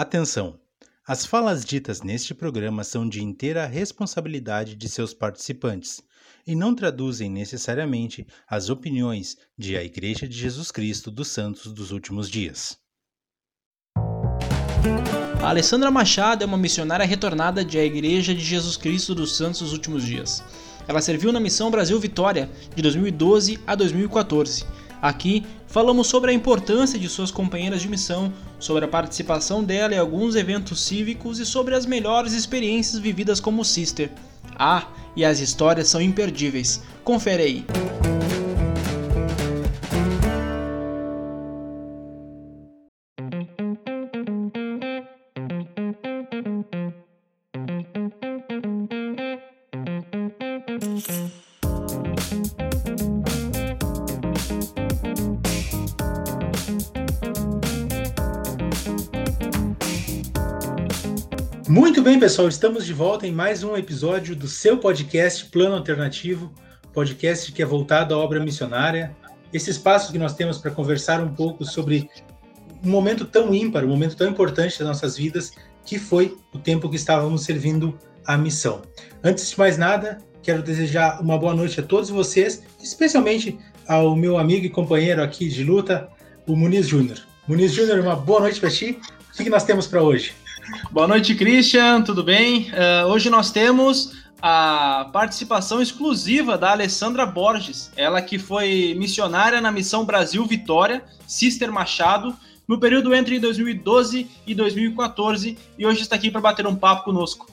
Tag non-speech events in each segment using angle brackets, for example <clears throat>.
Atenção! As falas ditas neste programa são de inteira responsabilidade de seus participantes e não traduzem necessariamente as opiniões de a Igreja de Jesus Cristo dos Santos dos Últimos Dias. A Alessandra Machado é uma missionária retornada de A Igreja de Jesus Cristo dos Santos dos Últimos Dias. Ela serviu na Missão Brasil Vitória de 2012 a 2014. Aqui falamos sobre a importância de suas companheiras de missão, sobre a participação dela em alguns eventos cívicos e sobre as melhores experiências vividas como sister. Ah, e as histórias são imperdíveis. Confere aí. Pessoal, estamos de volta em mais um episódio do seu podcast Plano Alternativo, podcast que é voltado à obra missionária. Esse espaço que nós temos para conversar um pouco sobre um momento tão ímpar, um momento tão importante das nossas vidas, que foi o tempo que estávamos servindo a missão. Antes de mais nada, quero desejar uma boa noite a todos vocês, especialmente ao meu amigo e companheiro aqui de luta, o Muniz Júnior. Muniz Júnior, uma boa noite para ti. O que nós temos para hoje? Boa noite, Christian, tudo bem? Uh, hoje nós temos a participação exclusiva da Alessandra Borges, ela que foi missionária na Missão Brasil Vitória, Sister Machado, no período entre 2012 e 2014, e hoje está aqui para bater um papo conosco.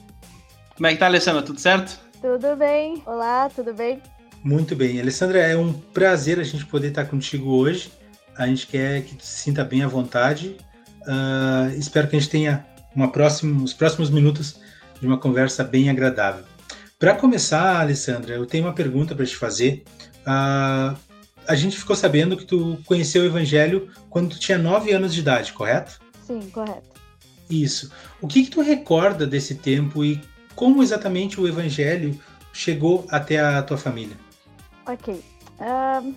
Como é que tá, Alessandra? Tudo certo? Tudo bem. Olá, tudo bem? Muito bem. Alessandra, é um prazer a gente poder estar contigo hoje. A gente quer que tu se sinta bem à vontade. Uh, espero que a gente tenha uma próxima, os próximos minutos de uma conversa bem agradável. Para começar, Alessandra, eu tenho uma pergunta para te fazer. Uh, a gente ficou sabendo que tu conheceu o Evangelho quando tu tinha 9 anos de idade, correto? Sim, correto. Isso. O que, que tu recorda desse tempo e como exatamente o Evangelho chegou até a tua família? Ok. Uh,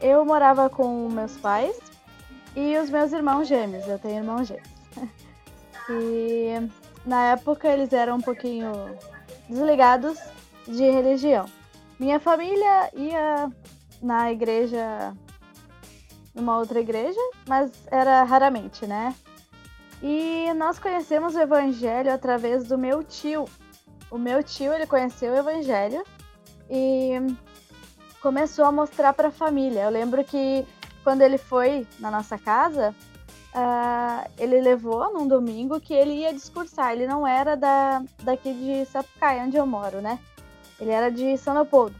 eu morava com meus pais e os meus irmãos gêmeos. Eu tenho irmãos gêmeos. <laughs> E na época eles eram um pouquinho desligados de religião. Minha família ia na igreja, numa outra igreja, mas era raramente, né? E nós conhecemos o evangelho através do meu tio. O meu tio, ele conheceu o evangelho e começou a mostrar para a família. Eu lembro que quando ele foi na nossa casa, uh, ele levou num domingo que ele ia discursar. Ele não era da, daqui de Sapucaí, onde eu moro, né? Ele era de São Leopoldo.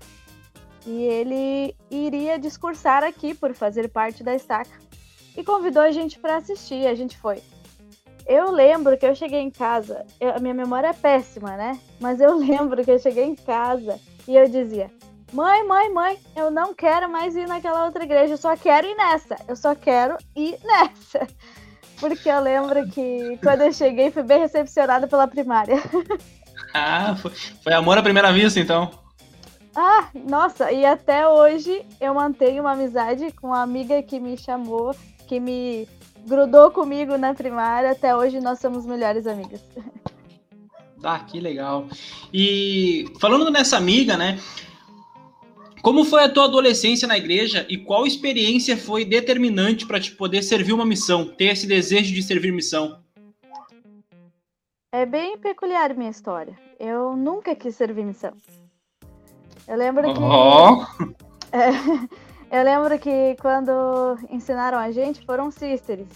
E ele iria discursar aqui por fazer parte da estaca. E convidou a gente para assistir. A gente foi. Eu lembro que eu cheguei em casa. Eu, a minha memória é péssima, né? Mas eu <laughs> lembro que eu cheguei em casa e eu dizia: Mãe, mãe, mãe, eu não quero mais ir naquela outra igreja, eu só quero ir nessa. Eu só quero ir <laughs> nessa. Porque eu lembro que quando eu cheguei fui bem recepcionada pela primária. <laughs> Ah, foi, foi amor à primeira vista, então. Ah, nossa, e até hoje eu mantenho uma amizade com uma amiga que me chamou, que me grudou comigo na primária. Até hoje nós somos melhores amigas. Ah, que legal. E falando nessa amiga, né? Como foi a tua adolescência na igreja e qual experiência foi determinante para te poder servir uma missão, ter esse desejo de servir missão? É bem peculiar minha história. Eu nunca quis servir missão. Eu lembro que. Oh. <laughs> É, eu lembro que quando ensinaram a gente foram sisters.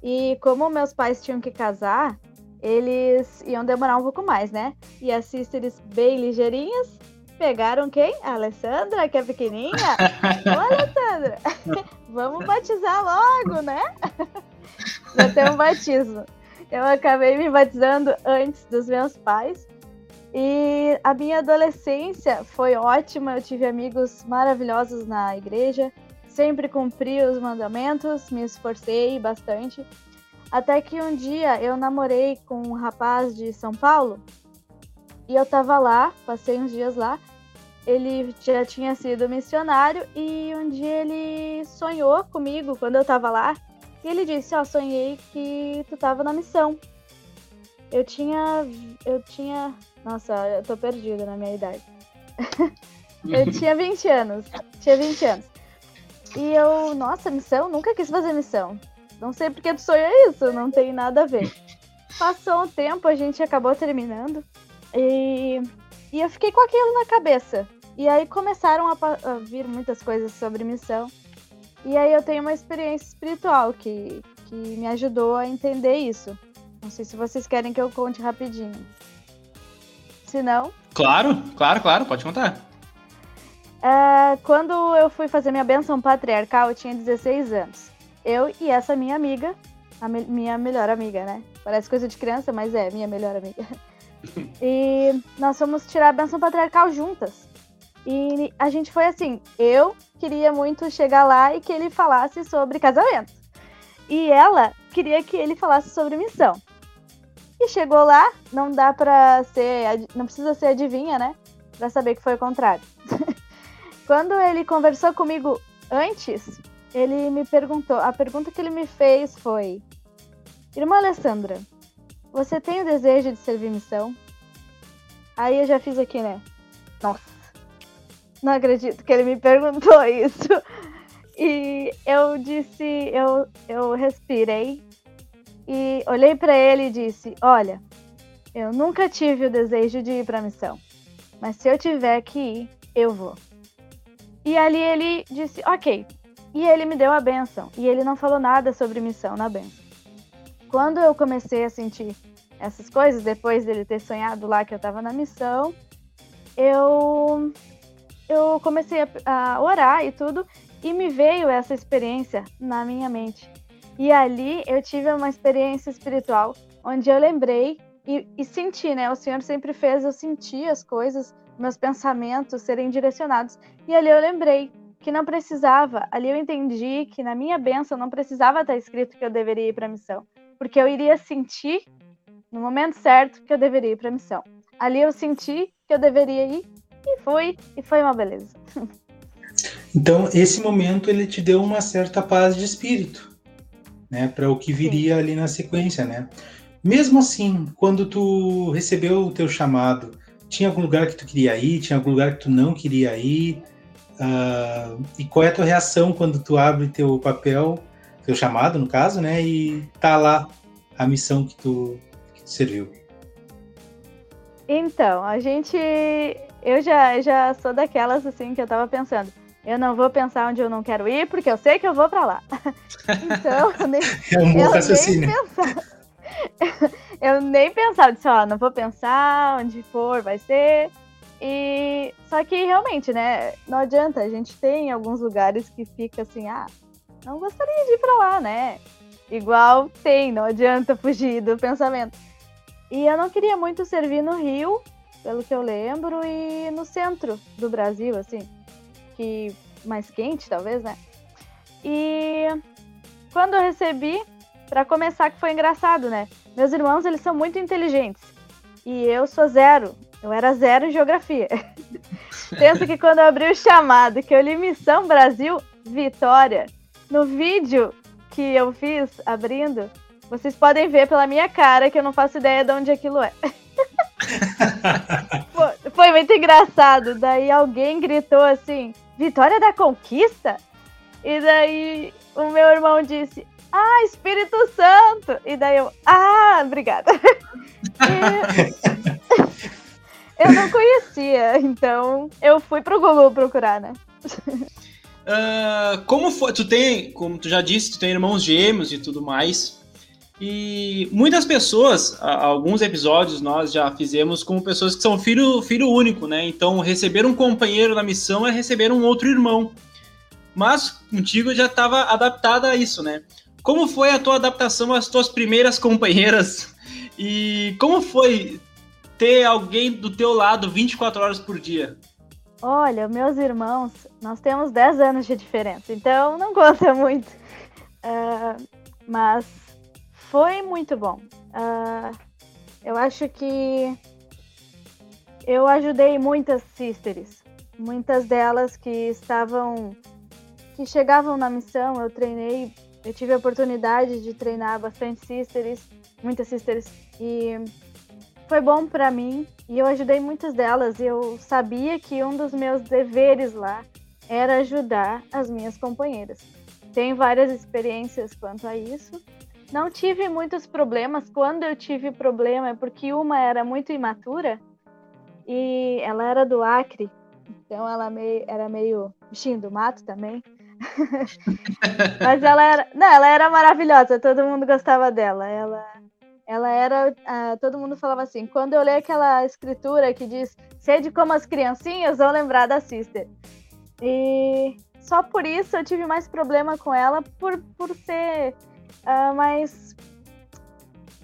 E como meus pais tinham que casar, eles iam demorar um pouco mais, né? E as sisters bem ligeirinhas Pegaram quem? A Alessandra, que é pequenininha? <laughs> Ô, Alessandra, <laughs> vamos batizar logo, né? <laughs> Já tem um batismo. Eu acabei me batizando antes dos meus pais. E a minha adolescência foi ótima. Eu tive amigos maravilhosos na igreja. Sempre cumpri os mandamentos, me esforcei bastante. Até que um dia eu namorei com um rapaz de São Paulo e eu tava lá, passei uns dias lá. Ele já tinha sido missionário e um dia ele sonhou comigo quando eu tava lá. E ele disse: Ó, oh, sonhei que tu tava na missão. Eu tinha. Eu tinha. Nossa, eu tô perdida na minha idade. <laughs> eu tinha 20 anos. Tinha 20 anos. E eu, nossa, missão? Nunca quis fazer missão. Não sei porque tu sonha isso, não tem nada a ver. Passou um tempo, a gente acabou terminando. E, e eu fiquei com aquilo na cabeça. E aí começaram a, a vir muitas coisas sobre missão. E aí eu tenho uma experiência espiritual que, que me ajudou a entender isso. Não sei se vocês querem que eu conte rapidinho. Se não. Claro, claro, claro, pode contar. É, quando eu fui fazer minha benção patriarcal, eu tinha 16 anos. Eu e essa minha amiga, a me minha melhor amiga, né? Parece coisa de criança, mas é minha melhor amiga. E nós fomos tirar a benção patriarcal juntas. E a gente foi assim, eu queria muito chegar lá e que ele falasse sobre casamento. E ela queria que ele falasse sobre missão. E chegou lá, não dá pra ser, não precisa ser adivinha, né? Pra saber que foi o contrário. <laughs> Quando ele conversou comigo antes, ele me perguntou, a pergunta que ele me fez foi: Irmã Alessandra, você tem o desejo de servir missão? Aí eu já fiz aqui, né? Nossa não acredito que ele me perguntou <laughs> isso. E eu disse, eu, eu respirei e olhei para ele e disse: Olha, eu nunca tive o desejo de ir para missão, mas se eu tiver que ir, eu vou. E ali ele disse: Ok. E ele me deu a benção. E ele não falou nada sobre missão na benção. Quando eu comecei a sentir essas coisas, depois dele ter sonhado lá que eu estava na missão, eu eu comecei a, a orar e tudo, e me veio essa experiência na minha mente. E ali eu tive uma experiência espiritual, onde eu lembrei e, e, senti, né? O Senhor sempre fez eu sentir as coisas, meus pensamentos serem direcionados. E ali eu lembrei que não precisava, ali eu entendi que na minha benção não precisava estar escrito que eu deveria ir para a missão, porque eu iria sentir no momento certo que eu deveria ir para a missão. Ali eu senti que eu deveria ir e fui, e foi uma beleza. Então, esse momento ele te deu uma certa paz de espírito, né, para o que viria Sim. ali na sequência, né? Mesmo assim, quando tu recebeu o teu chamado, tinha algum lugar que tu queria ir, tinha algum lugar que tu não queria ir? Uh, e qual é a tua reação quando tu abre teu papel, teu chamado, no caso, né, e tá lá a missão que tu, que tu serviu? Então, a gente eu já, já sou daquelas assim que eu tava pensando. Eu não vou pensar onde eu não quero ir, porque eu sei que eu vou para lá. <laughs> então, eu nem, é um eu raciocínio. nem pensava. eu nem pensava, disse, ó, não vou pensar onde for, vai ser. E só que realmente, né, não adianta, a gente tem alguns lugares que fica assim, ah, não gostaria de ir para lá, né? Igual tem, não adianta fugir do pensamento. E eu não queria muito servir no Rio, pelo que eu lembro, e no centro do Brasil, assim, que mais quente, talvez, né? E quando eu recebi, para começar, que foi engraçado, né? Meus irmãos, eles são muito inteligentes. E eu sou zero. Eu era zero em geografia. <laughs> Penso que quando eu abri o chamado, que eu li Missão Brasil Vitória, no vídeo que eu fiz abrindo, vocês podem ver pela minha cara que eu não faço ideia de onde aquilo é. <laughs> foi, muito engraçado. Daí alguém gritou assim: Vitória da Conquista? E daí o meu irmão disse: Ah, Espírito Santo! E daí eu: Ah, obrigada. <laughs> eu não conhecia, então eu fui pro Google procurar, né? Uh, como foi? Tu tem, como tu já disse, tu tem irmãos gêmeos e tudo mais. E muitas pessoas, alguns episódios nós já fizemos como pessoas que são filho, filho único, né? Então, receber um companheiro na missão é receber um outro irmão. Mas contigo já estava adaptada a isso, né? Como foi a tua adaptação às tuas primeiras companheiras? E como foi ter alguém do teu lado 24 horas por dia? Olha, meus irmãos, nós temos 10 anos de diferença, então não <laughs> conta muito. Uh, mas foi muito bom. Uh, eu acho que eu ajudei muitas sisters, muitas delas que estavam, que chegavam na missão. Eu treinei eu tive a oportunidade de treinar bastante sisters, muitas sisters, e foi bom para mim e eu ajudei muitas delas. Eu sabia que um dos meus deveres lá era ajudar as minhas companheiras. Tenho várias experiências quanto a isso. Não tive muitos problemas. Quando eu tive problema é porque uma era muito imatura e ela era do Acre, então ela meio, era meio bichinho do mato também. <laughs> Mas ela era, não, ela era maravilhosa, todo mundo gostava dela. Ela, ela era, uh, todo mundo falava assim. Quando eu leio aquela escritura que diz sede como as criancinhas, vão lembrar da Sister. E só por isso eu tive mais problema com ela, por, por ser uh, mais.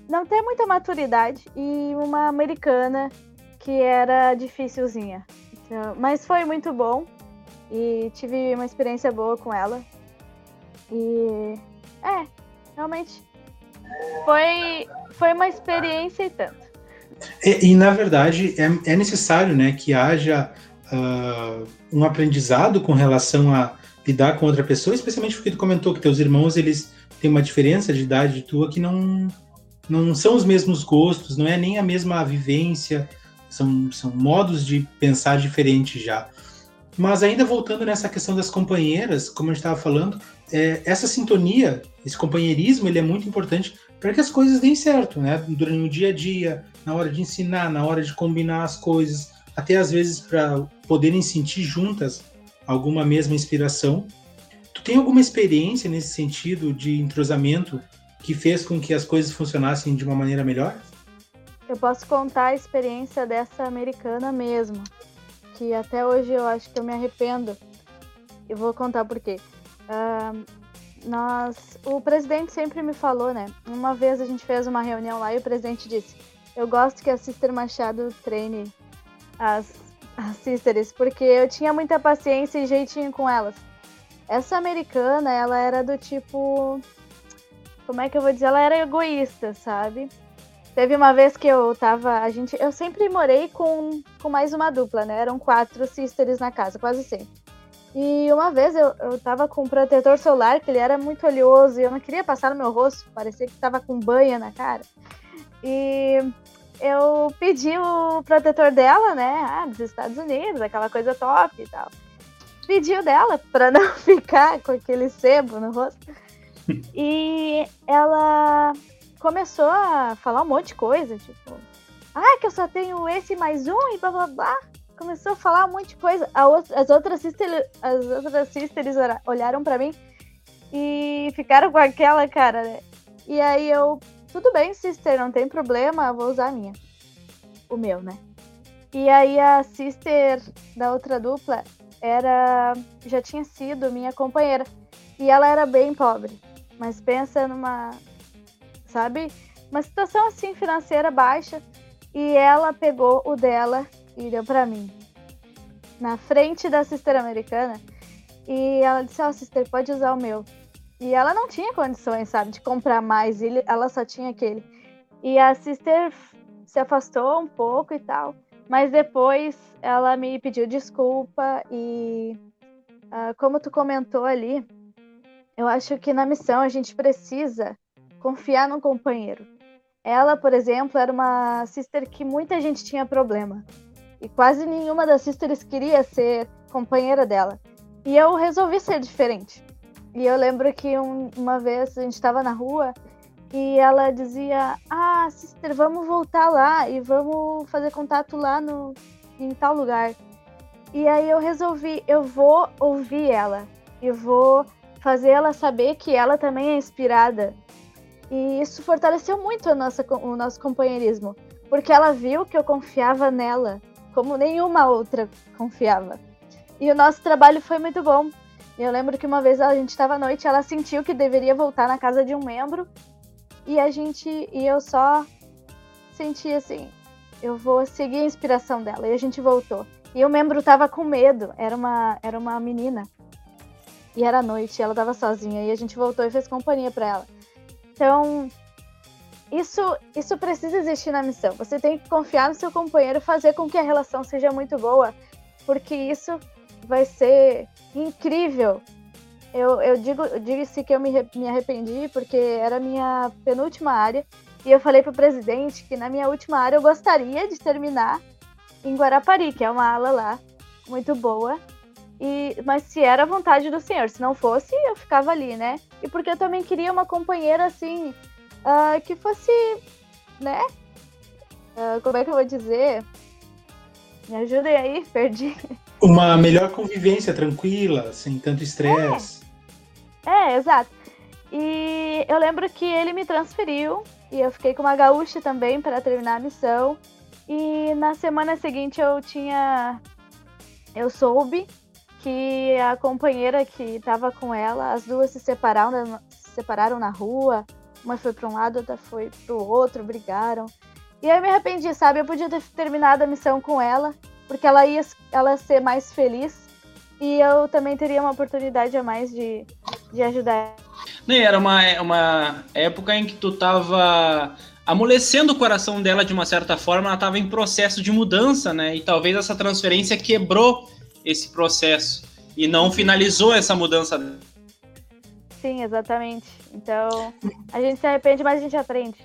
não ter muita maturidade e uma americana que era dificilzinha. Então, mas foi muito bom e tive uma experiência boa com ela. E é, realmente foi, foi uma experiência e tanto. E, e na verdade é, é, necessário né, que haja uh, um aprendizado com relação a lidar com outra pessoa, especialmente porque tu comentou que teus irmãos eles têm uma diferença de idade tua que não não são os mesmos gostos, não é nem a mesma vivência, são, são modos de pensar diferentes já. Mas ainda voltando nessa questão das companheiras, como a gente estava falando, é, essa sintonia, esse companheirismo, ele é muito importante para que as coisas deem certo, né? Durante o dia a dia, na hora de ensinar, na hora de combinar as coisas, até às vezes para poderem sentir juntas alguma mesma inspiração. Tu tem alguma experiência nesse sentido de entrosamento que fez com que as coisas funcionassem de uma maneira melhor? Eu posso contar a experiência dessa americana mesmo, que até hoje eu acho que eu me arrependo. Eu vou contar por quê. Uh, nós, o presidente sempre me falou, né? Uma vez a gente fez uma reunião lá e o presidente disse: Eu gosto que a Sister Machado treine as, as sisters, porque eu tinha muita paciência e jeitinho com elas. Essa americana, ela era do tipo. Como é que eu vou dizer? Ela era egoísta, sabe? Teve uma vez que eu tava. A gente, eu sempre morei com, com mais uma dupla, né? Eram quatro sisters na casa, quase sempre. E uma vez eu, eu tava com um protetor solar, que ele era muito oleoso, e eu não queria passar no meu rosto, parecia que tava com banha na cara. E eu pedi o protetor dela, né? Ah, dos Estados Unidos, aquela coisa top e tal. Pediu dela <laughs> pra não ficar com aquele sebo no rosto. <laughs> E ela começou a falar um monte de coisa, tipo, ah, que eu só tenho esse mais um e blá blá blá. Começou a falar um monte de coisa. as outras sisters, as outras sisters olharam para mim e ficaram com aquela cara, né? E aí eu, tudo bem, sister, não tem problema, vou usar a minha. O meu, né? E aí a sister da outra dupla era já tinha sido minha companheira e ela era bem pobre. Mas pensa numa sabe? Uma situação assim financeira baixa e ela pegou o dela e deu para mim. Na frente da sister americana. E ela disse: Ó, oh, sister, pode usar o meu. E ela não tinha condições, sabe, de comprar mais. Ele, ela só tinha aquele. E a sister se afastou um pouco e tal. Mas depois ela me pediu desculpa e. Uh, como tu comentou ali, eu acho que na missão a gente precisa confiar no companheiro. Ela, por exemplo, era uma sister que muita gente tinha problema. E quase nenhuma das sisters queria ser companheira dela. E eu resolvi ser diferente. E eu lembro que um, uma vez a gente estava na rua e ela dizia: Ah, sister, vamos voltar lá e vamos fazer contato lá no, em tal lugar. E aí eu resolvi: eu vou ouvir ela e vou fazer ela saber que ela também é inspirada e isso fortaleceu muito nossa, o nosso companheirismo, porque ela viu que eu confiava nela, como nenhuma outra confiava. E o nosso trabalho foi muito bom. Eu lembro que uma vez a gente estava à noite, ela sentiu que deveria voltar na casa de um membro, e a gente e eu só senti assim, eu vou seguir a inspiração dela. E a gente voltou. E o membro tava com medo, era uma era uma menina. E era noite, ela tava sozinha e a gente voltou e fez companhia para ela. Então, isso, isso precisa existir na missão. Você tem que confiar no seu companheiro, fazer com que a relação seja muito boa, porque isso vai ser incrível Eu, eu digo, disse que eu me, me arrependi porque era a minha penúltima área. E eu falei para o presidente que na minha última área eu gostaria de terminar em Guarapari, que é uma ala lá muito boa. E, mas se era vontade do senhor, se não fosse, eu ficava ali, né? E porque eu também queria uma companheira assim, uh, que fosse, né? Uh, como é que eu vou dizer? Me ajudem aí, <laughs> perdi. Uma melhor convivência, tranquila, sem tanto estresse. É. é, exato. E eu lembro que ele me transferiu e eu fiquei com uma gaúcha também para terminar a missão. E na semana seguinte eu tinha. Eu soube que a companheira que estava com ela, as duas se separaram, se separaram na rua. Uma foi para um lado, outra foi para o outro, brigaram. E aí eu me arrependi, sabe? Eu podia ter terminado a missão com ela, porque ela ia, ela ia ser mais feliz. E eu também teria uma oportunidade a mais de, de ajudar. Nem era uma, uma época em que tu tava amolecendo o coração dela de uma certa forma, ela estava em processo de mudança, né? E talvez essa transferência quebrou esse processo e não finalizou essa mudança. Sim, exatamente. Então, a gente se arrepende, mas a gente aprende.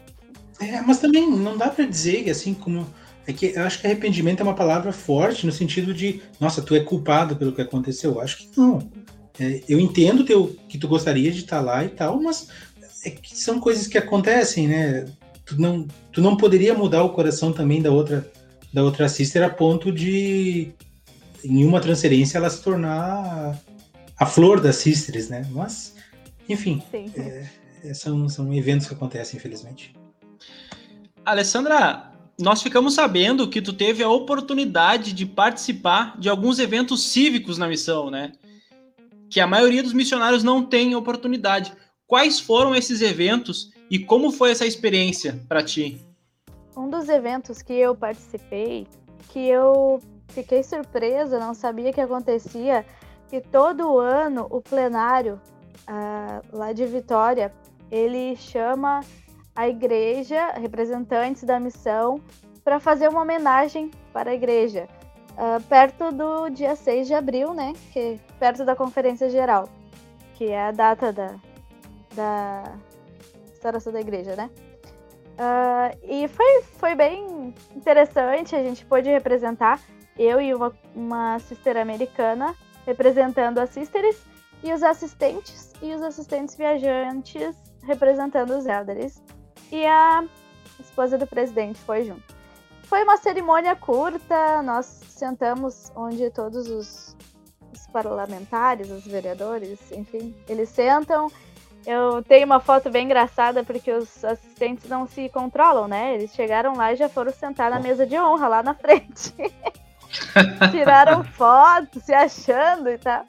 É, mas também não dá para dizer assim como é que eu acho que arrependimento é uma palavra forte no sentido de, nossa, tu é culpado pelo que aconteceu. Eu acho que não. É, eu entendo teu, que tu gostaria de estar lá e tal, mas é que são coisas que acontecem, né? Tu não, tu não poderia mudar o coração também da outra da outra sister a ponto de em uma transferência ela se tornar a flor das sisters, né? Mas, enfim, é, é, são, são eventos que acontecem, infelizmente. Alessandra, nós ficamos sabendo que tu teve a oportunidade de participar de alguns eventos cívicos na missão, né? Que a maioria dos missionários não tem oportunidade. Quais foram esses eventos e como foi essa experiência para ti? Um dos eventos que eu participei, que eu fiquei surpresa, não sabia que acontecia, que todo ano o plenário uh, lá de Vitória, ele chama a igreja, representantes da missão, para fazer uma homenagem para a igreja, uh, perto do dia 6 de abril, né? Que, perto da Conferência Geral, que é a data da, da restauração da igreja, né? Uh, e foi, foi bem interessante, a gente pôde representar eu e uma, uma sister americana representando as sisters e os assistentes e os assistentes viajantes representando os elders. E a esposa do presidente foi junto. Foi uma cerimônia curta, nós sentamos onde todos os, os parlamentares, os vereadores, enfim, eles sentam. Eu tenho uma foto bem engraçada porque os assistentes não se controlam, né? Eles chegaram lá e já foram sentar na mesa de honra lá na frente. <laughs> Tiraram foto, se achando e tal.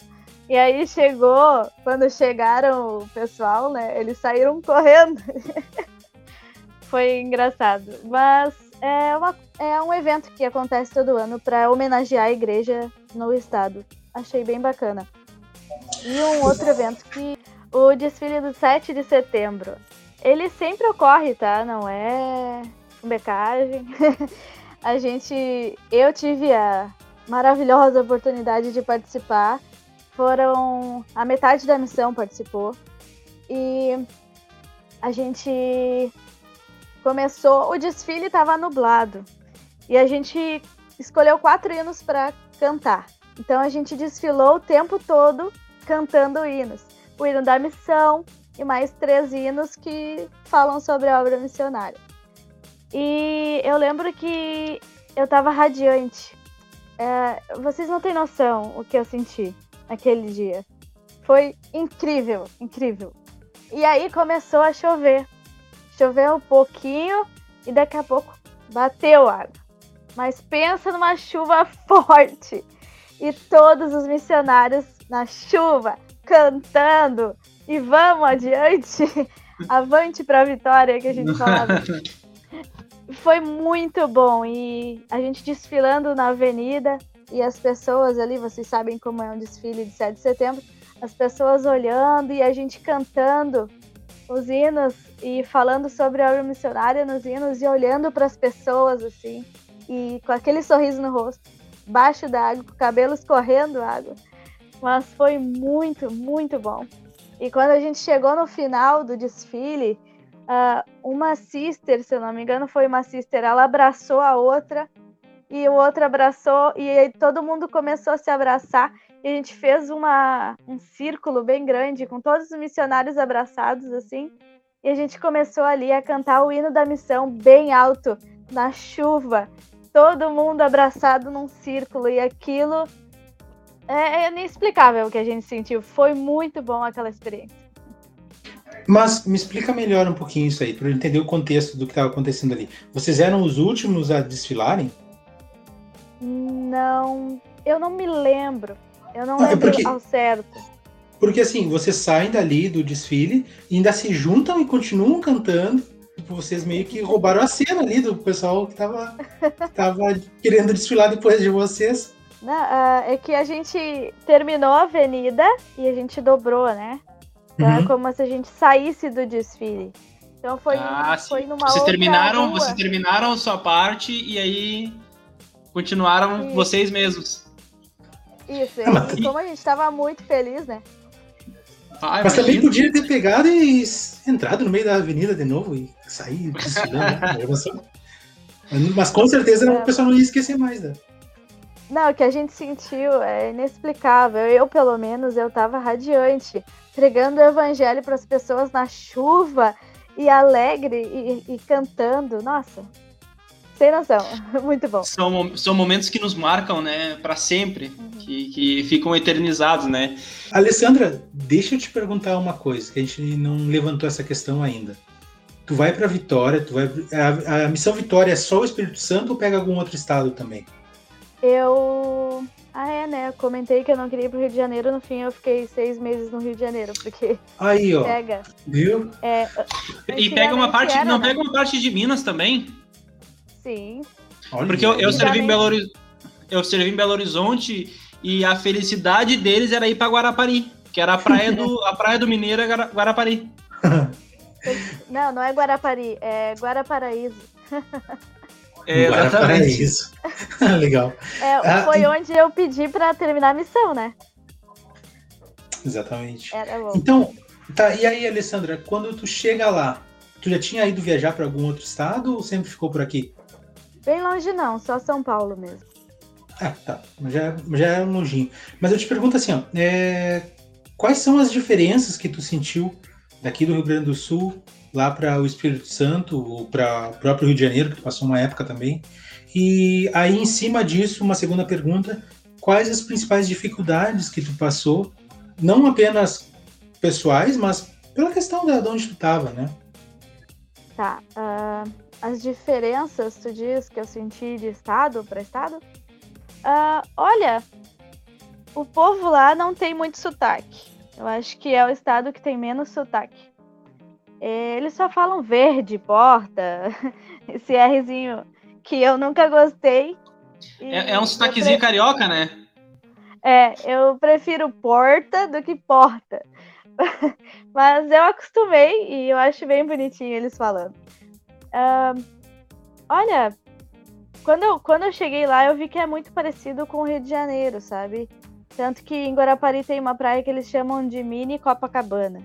E aí chegou, quando chegaram o pessoal, né? Eles saíram correndo. <laughs> Foi engraçado. Mas é, uma, é um evento que acontece todo ano para homenagear a igreja no estado. Achei bem bacana. E um outro evento que o desfile do 7 de setembro. Ele sempre ocorre, tá? Não é becagem. <laughs> a gente. Eu tive a maravilhosa oportunidade de participar. Foram. A metade da missão participou. E a gente começou. O desfile estava nublado. E a gente escolheu quatro hinos para cantar. Então a gente desfilou o tempo todo cantando hinos. O hino da missão e mais três hinos que falam sobre a obra missionária. E eu lembro que eu tava radiante. É, vocês não têm noção o que eu senti naquele dia. Foi incrível, incrível. E aí começou a chover. Choveu um pouquinho e daqui a pouco bateu água. Mas pensa numa chuva <laughs> forte. E todos os missionários na chuva, cantando. E vamos adiante. <laughs> Avante para a vitória que a gente falava. <laughs> foi muito bom. E a gente desfilando na avenida e as pessoas ali, vocês sabem como é um desfile de 7 de setembro, as pessoas olhando e a gente cantando os hinos e falando sobre a obra missionária nos hinos e olhando para as pessoas assim, e com aquele sorriso no rosto, baixo da água, com o cabelo escorrendo água. Mas foi muito, muito bom. E quando a gente chegou no final do desfile, uh, uma sister, se eu não me engano, foi uma sister, ela abraçou a outra e o outro abraçou e aí todo mundo começou a se abraçar e a gente fez uma, um círculo bem grande com todos os missionários abraçados assim e a gente começou ali a cantar o hino da missão bem alto na chuva todo mundo abraçado num círculo e aquilo é, é inexplicável o que a gente sentiu foi muito bom aquela experiência mas me explica melhor um pouquinho isso aí, para eu entender o contexto do que estava acontecendo ali. Vocês eram os últimos a desfilarem? Não, eu não me lembro. Eu não ah, é lembro porque, ao certo. Porque assim, vocês saem dali do desfile e ainda se juntam e continuam cantando. Tipo, vocês meio que roubaram a cena ali do pessoal que tava, tava <laughs> querendo desfilar depois de vocês. Não, uh, é que a gente terminou a avenida e a gente dobrou, né? Então é uhum. é como se a gente saísse do desfile. Então foi, ah, foi numa vocês outra terminaram, rua. Vocês terminaram sua parte e aí continuaram Isso. vocês mesmos. Isso, ah, e como a gente tava muito feliz, né? Ah, Mas também podia ter pegado e entrado no meio da avenida de novo e sair desfilando. <laughs> Mas com certeza o pessoal não ia esquecer mais, né? Não, o que a gente sentiu é inexplicável. Eu, pelo menos, eu tava radiante, pregando o evangelho para as pessoas na chuva e alegre e, e cantando. Nossa, sem noção. <laughs> Muito bom. São, são momentos que nos marcam, né, para sempre, uhum. que, que ficam eternizados, né? Alessandra, deixa eu te perguntar uma coisa, que a gente não levantou essa questão ainda. Tu vai para Vitória, tu vai a, a missão Vitória é só o Espírito Santo ou pega algum outro estado também? Eu ah, é, né? Eu comentei que eu não queria ir pro Rio de Janeiro, no fim eu fiquei seis meses no Rio de Janeiro, porque. Aí, ó. Pega. Viu? É, e pega uma parte. Era, não né? pega uma parte de Minas também? Sim. Olha, Porque eu, eu servi em Belo Horizonte, eu servi em Belo Horizonte e a felicidade deles era ir para Guarapari, que era a praia do <laughs> a praia do Mineiro é Guarapari. <laughs> Não, não é Guarapari, é Guaraparaíso. É, exatamente. Isso. <laughs> Legal. É, ah, foi onde eu pedi para terminar a missão, né? Exatamente. Então, tá, e aí, Alessandra, quando tu chega lá, tu já tinha ido viajar para algum outro estado ou sempre ficou por aqui? Bem longe não, só São Paulo mesmo. Ah, tá. Já, já é longinho. Mas eu te pergunto assim, ó, é... quais são as diferenças que tu sentiu daqui do Rio Grande do Sul lá para o Espírito Santo ou para o próprio Rio de Janeiro, que passou uma época também? E aí, em cima disso, uma segunda pergunta: quais as principais dificuldades que tu passou, não apenas pessoais, mas pela questão de onde tu estava, né? Tá. Uh, as diferenças, tu diz, que eu senti de estado para estado? Uh, olha, o povo lá não tem muito sotaque. Eu acho que é o estado que tem menos sotaque. Eles só falam verde, porta, <laughs> esse Rzinho que eu nunca gostei. É, é, um sotaquezinho prefiro... carioca, né? É, eu prefiro porta do que porta. <laughs> Mas eu acostumei e eu acho bem bonitinho eles falando. Uh, olha, quando eu, quando eu cheguei lá, eu vi que é muito parecido com o Rio de Janeiro, sabe? Tanto que em Guarapari tem uma praia que eles chamam de mini Copacabana.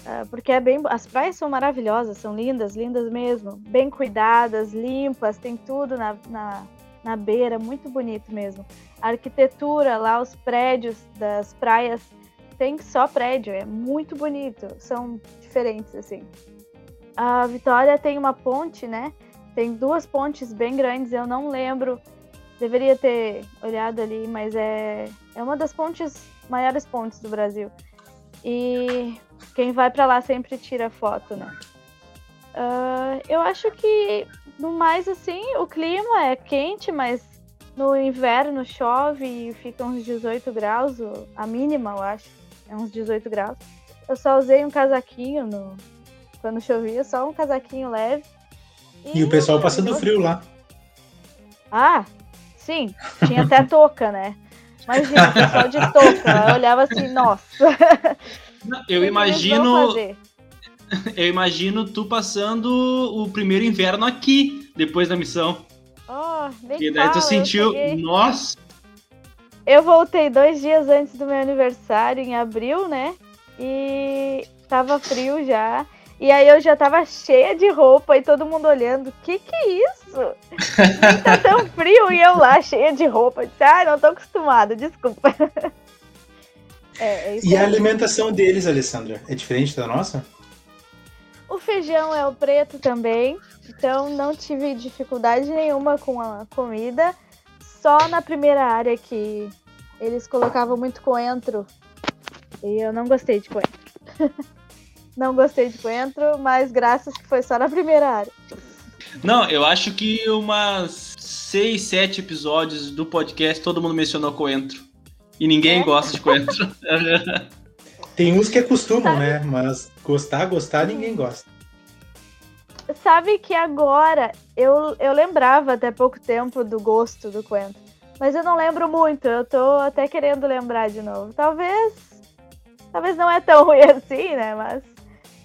Uh, porque é bem. As praias são maravilhosas, são lindas, lindas mesmo. Bem cuidadas, limpas, tem tudo na, na, na beira, muito bonito mesmo. A arquitetura lá, os prédios das praias, tem só prédio, é muito bonito. São diferentes, assim. A Vitória tem uma ponte, né? Tem duas pontes bem grandes, eu não lembro. Deveria ter olhado ali, mas é, é uma das pontes, maiores pontes do Brasil. E quem vai para lá sempre tira foto, né? Uh, eu acho que, no mais, assim, o clima é quente, mas no inverno chove e fica uns 18 graus, a mínima, eu acho, é uns 18 graus. Eu só usei um casaquinho no, quando chovia, só um casaquinho leve. E, e o pessoal passando frio lá. Ah, sim, tinha até touca, né? Imagina, o pessoal de touca, eu olhava assim, nossa. Eu imagino. Eu imagino tu passando o primeiro inverno aqui, depois da missão. Oh, e daí tu sentiu, nossa. eu voltei dois dias antes do meu aniversário, em abril, né? E tava frio já. E aí eu já tava cheia de roupa e todo mundo olhando. Que que é isso? Nem tá <laughs> tão frio e eu lá cheia de roupa. disse, ah, não tô acostumada, desculpa. É, é e a alimentação deles, Alessandra, é diferente da nossa? O feijão é o preto também, então não tive dificuldade nenhuma com a comida. Só na primeira área que eles colocavam muito coentro. E eu não gostei de coentro. <laughs> não gostei de coentro, mas graças que foi só na primeira área. Não, eu acho que umas seis, sete episódios do podcast todo mundo mencionou coentro. E ninguém é? gosta de coentro. <laughs> Tem uns que acostumam, né? Mas gostar, gostar, ninguém gosta. Sabe que agora eu, eu lembrava até pouco tempo do gosto do coentro. Mas eu não lembro muito. Eu tô até querendo lembrar de novo. Talvez. Talvez não é tão <laughs> ruim assim, né? Mas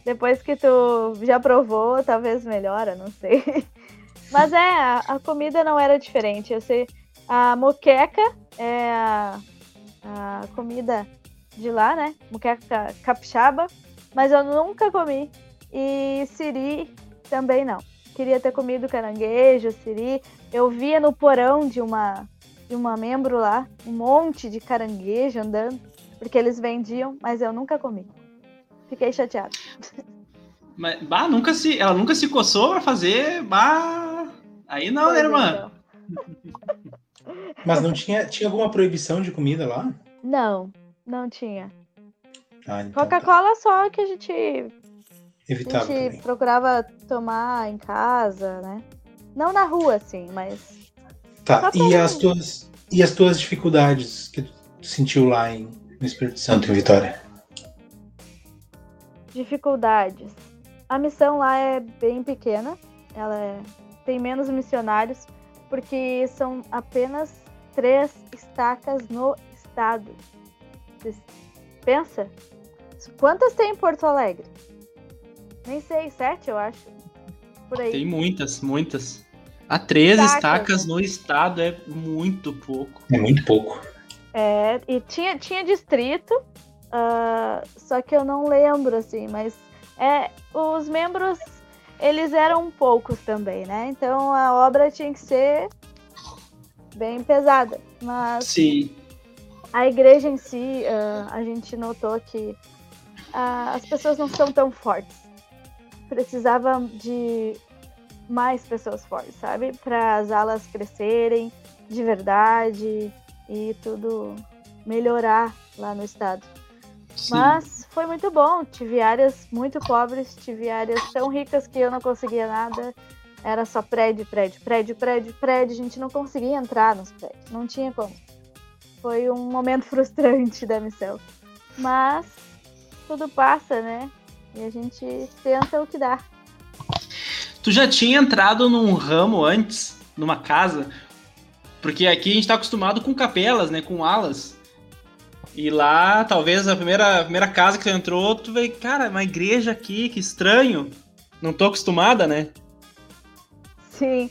depois que tu já provou, talvez melhora, não sei. <laughs> Mas é, a, a comida não era diferente. Eu sei. A moqueca é a, a comida de lá, né? Muqueca capixaba, mas eu nunca comi. E siri também não. Queria ter comido caranguejo, siri. Eu via no porão de uma de uma membro lá um monte de caranguejo andando, porque eles vendiam, mas eu nunca comi. Fiquei chateada. Mas, bah, nunca se, ela nunca se coçou pra fazer, bah, aí não, né, irmã? Mas não tinha, tinha alguma proibição de comida lá? Não, não tinha. Ah, então Coca-Cola tá. só que a gente, Evitava a gente procurava tomar em casa, né? Não na rua, assim, mas. Tá, e as, tuas, e as tuas dificuldades que tu sentiu lá em, no Espírito Santo, em Vitória? Dificuldades. A missão lá é bem pequena, ela é, tem menos missionários, porque são apenas três estacas no estado. pensa? Quantas tem em Porto Alegre? Nem sei, sete, eu acho. Por aí. Tem muitas, muitas. A três estacas, estacas no estado é muito pouco. É muito pouco. É, e tinha, tinha distrito, uh, só que eu não lembro, assim, mas é, os membros, eles eram poucos também, né? Então a obra tinha que ser bem pesada. Mas Sim. a igreja em si, uh, a gente notou que uh, as pessoas não são tão fortes. Precisava de mais pessoas fortes, sabe? Para as alas crescerem de verdade e tudo melhorar lá no estado. Sim. Mas foi muito bom. Tive áreas muito pobres, tive áreas tão ricas que eu não conseguia nada. Era só prédio, prédio, prédio, prédio, prédio. A gente não conseguia entrar nos prédios. Não tinha como. Foi um momento <laughs> frustrante da missão. Mas tudo passa, né? E a gente tenta o que dá. Tu já tinha entrado num ramo antes, numa casa? Porque aqui a gente tá acostumado com capelas, né? Com alas. E lá, talvez a primeira, a primeira casa que tu entrou, tu veio, cara, uma igreja aqui, que estranho. Não tô acostumada, né? Sim.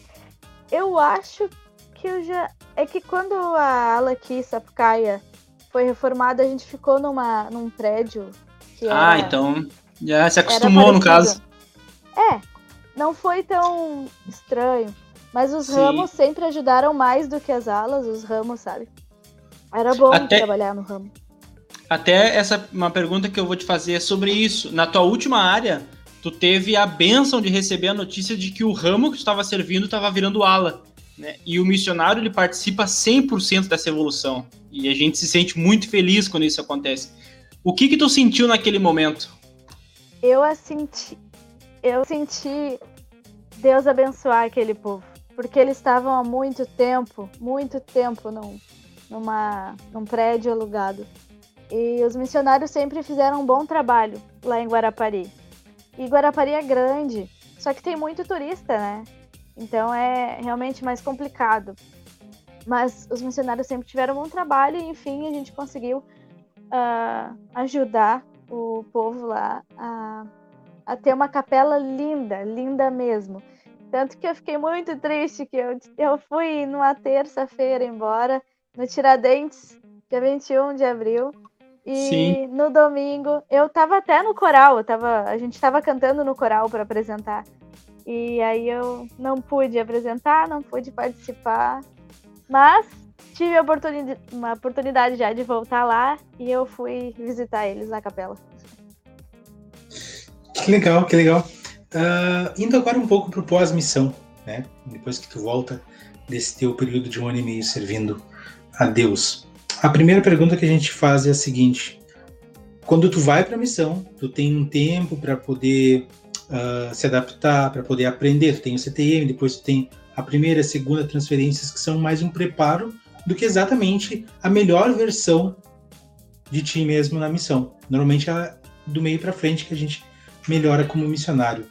Eu acho que eu já. É que quando a ala aqui, Sapucaia, foi reformada, a gente ficou numa, num prédio. Que ah, então já se acostumou no caso. É, não foi tão estranho. Mas os Sim. ramos sempre ajudaram mais do que as alas, os ramos, sabe? Era bom Até... trabalhar no ramo. Até essa uma pergunta que eu vou te fazer é sobre isso. Na tua última área, tu teve a benção de receber a notícia de que o ramo que tu estava servindo estava virando ala. Né? E o missionário ele participa 100% dessa evolução. E a gente se sente muito feliz quando isso acontece. O que que tu sentiu naquele momento? Eu a senti, eu senti Deus abençoar aquele povo, porque eles estavam há muito tempo, muito tempo num, numa, num prédio alugado. E os missionários sempre fizeram um bom trabalho lá em Guarapari. E Guarapari é grande, só que tem muito turista, né? Então é realmente mais complicado. Mas os missionários sempre tiveram um bom trabalho e, enfim, a gente conseguiu uh, ajudar o povo lá a, a ter uma capela linda, linda mesmo. Tanto que eu fiquei muito triste que eu, eu fui numa terça-feira embora, no Tiradentes, dia 21 de abril. E Sim. no domingo, eu tava até no coral, eu tava, a gente tava cantando no coral para apresentar. E aí eu não pude apresentar, não pude participar. Mas tive a oportunidade, uma oportunidade já de voltar lá e eu fui visitar eles na capela. Que legal, que legal. Uh, indo agora um pouco para o pós-missão, né? Depois que tu volta desse teu período de um ano e meio servindo a Deus. A primeira pergunta que a gente faz é a seguinte: quando tu vai para a missão, tu tem um tempo para poder uh, se adaptar, para poder aprender. Tu tem o CTM, depois tu tem a primeira, a segunda transferências que são mais um preparo do que exatamente a melhor versão de ti mesmo na missão. Normalmente é do meio para frente que a gente melhora como missionário.